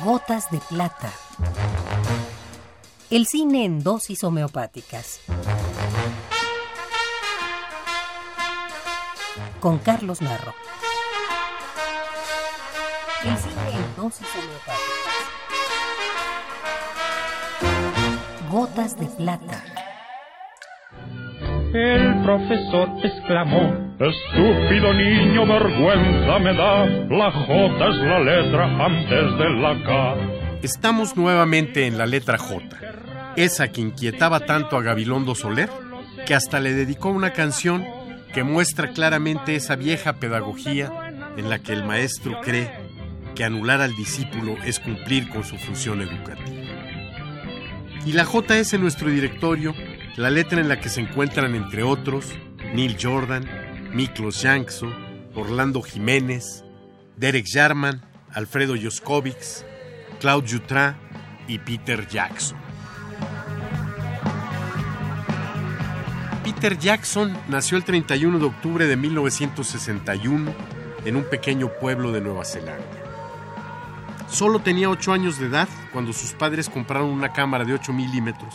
Gotas de plata. El cine en dosis homeopáticas. Con Carlos Narro. El cine en dosis homeopáticas. Gotas de plata. El profesor exclamó, Estúpido niño, vergüenza me da, la J es la letra antes de la K. Estamos nuevamente en la letra J, esa que inquietaba tanto a Gabilondo Soler, que hasta le dedicó una canción que muestra claramente esa vieja pedagogía en la que el maestro cree que anular al discípulo es cumplir con su función educativa. Y la J es en nuestro directorio la letra en la que se encuentran, entre otros, Neil Jordan, Miklos Jankso, Orlando Jiménez, Derek Jarman, Alfredo Yoskovics, Claude Jutras y Peter Jackson. Peter Jackson nació el 31 de octubre de 1961 en un pequeño pueblo de Nueva Zelanda. Solo tenía 8 años de edad cuando sus padres compraron una cámara de 8 milímetros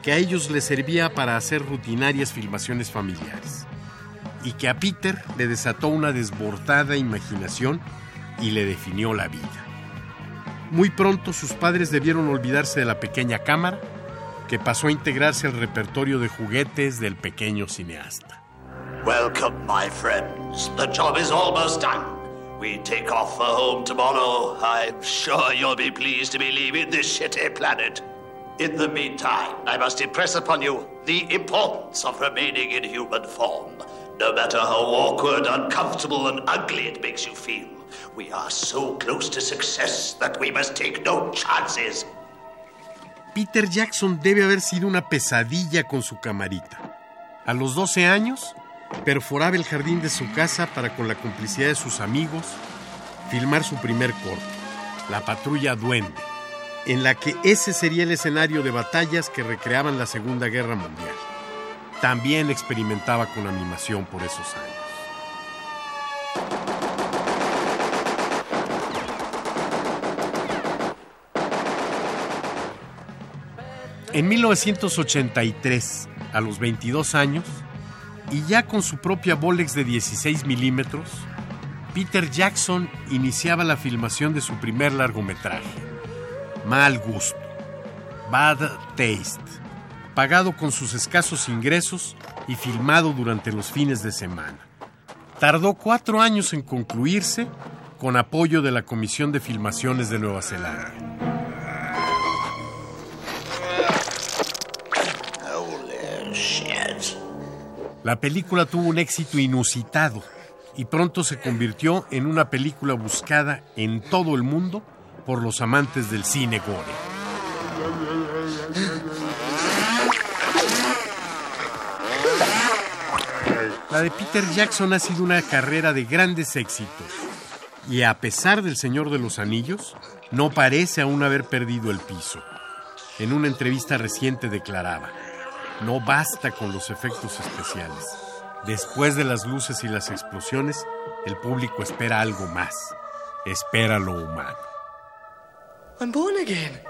que a ellos les servía para hacer rutinarias filmaciones familiares y que a Peter le desató una desbordada imaginación y le definió la vida. Muy pronto sus padres debieron olvidarse de la pequeña cámara que pasó a integrarse al repertorio de juguetes del pequeño cineasta. Welcome, my friends. The job is almost done. We take off for home tomorrow. I'm sure you'll be pleased to be leaving this shitty planet. In the meantime, I must impress upon you the importance of remaining in human form. No matter how awkward, uncomfortable, and ugly it makes you feel, we are so close to success that we must take no chances. Peter Jackson debe haber sido una pesadilla con su camarita. A los 12 años, perforaba el jardín de su casa para, con la complicidad de sus amigos, filmar su primer corto, La Patrulla Duende, en la que ese sería el escenario de batallas que recreaban la Segunda Guerra Mundial. También experimentaba con animación por esos años. En 1983, a los 22 años, y ya con su propia Bolex de 16 milímetros, Peter Jackson iniciaba la filmación de su primer largometraje, Mal Gusto, Bad Taste, pagado con sus escasos ingresos y filmado durante los fines de semana. Tardó cuatro años en concluirse con apoyo de la Comisión de Filmaciones de Nueva Zelanda. La película tuvo un éxito inusitado y pronto se convirtió en una película buscada en todo el mundo por los amantes del cine gore. La de Peter Jackson ha sido una carrera de grandes éxitos y a pesar del Señor de los Anillos, no parece aún haber perdido el piso. En una entrevista reciente declaraba, no basta con los efectos especiales. Después de las luces y las explosiones, el público espera algo más. Espera lo humano. I'm again.